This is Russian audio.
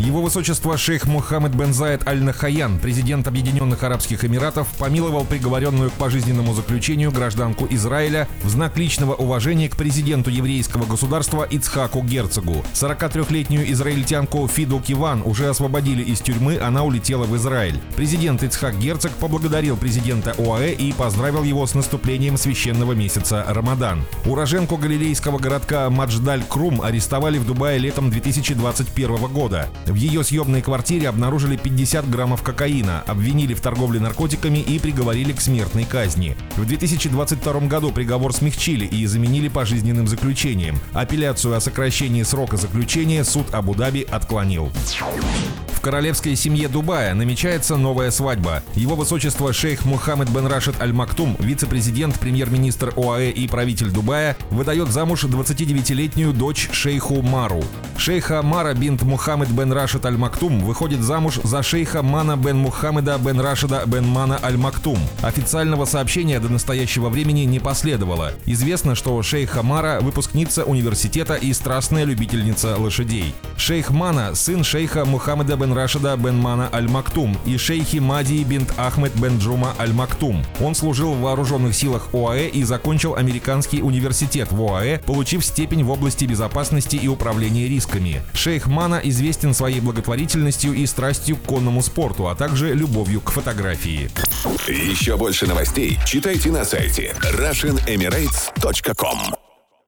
Его высочество шейх Мухаммед бен Аль-Нахаян, президент Объединенных Арабских Эмиратов, помиловал приговоренную к пожизненному заключению гражданку Израиля в знак личного уважения к президенту еврейского государства Ицхаку Герцогу. 43-летнюю израильтянку Фиду Киван уже освободили из тюрьмы, она улетела в Израиль. Президент Ицхак Герцог поблагодарил президента ОАЭ и поздравил его с наступлением священного месяца Рамадан. Уроженку галилейского городка Мадждаль-Крум арестовали в Дубае летом 2021 года. В ее съемной квартире обнаружили 50 граммов кокаина, обвинили в торговле наркотиками и приговорили к смертной казни. В 2022 году приговор смягчили и заменили пожизненным заключением. Апелляцию о сокращении срока заключения суд Абу-Даби отклонил. В королевской семье Дубая намечается новая свадьба. Его высочество шейх Мухаммед бен Рашид Аль Мактум, вице-президент, премьер-министр ОАЭ и правитель Дубая, выдает замуж 29-летнюю дочь шейху Мару. Шейха Мара бинт Мухаммед бен Рашид Аль Мактум выходит замуж за шейха Мана бен Мухаммеда бен Рашида бен Мана Аль Мактум. Официального сообщения до настоящего времени не последовало. Известно, что шейха Мара – выпускница университета и страстная любительница лошадей. Шейх Мана – сын шейха Мухаммеда бен Рашида бен Мана Аль-Мактум и шейхи Мади бинт Ахмед бен Джума Аль-Мактум. Он служил в вооруженных силах ОАЭ и закончил американский университет в ОАЭ, получив степень в области безопасности и управления рисками. Шейх Мана известен своей благотворительностью и страстью к конному спорту, а также любовью к фотографии. Еще больше новостей читайте на сайте RussianEmirates.com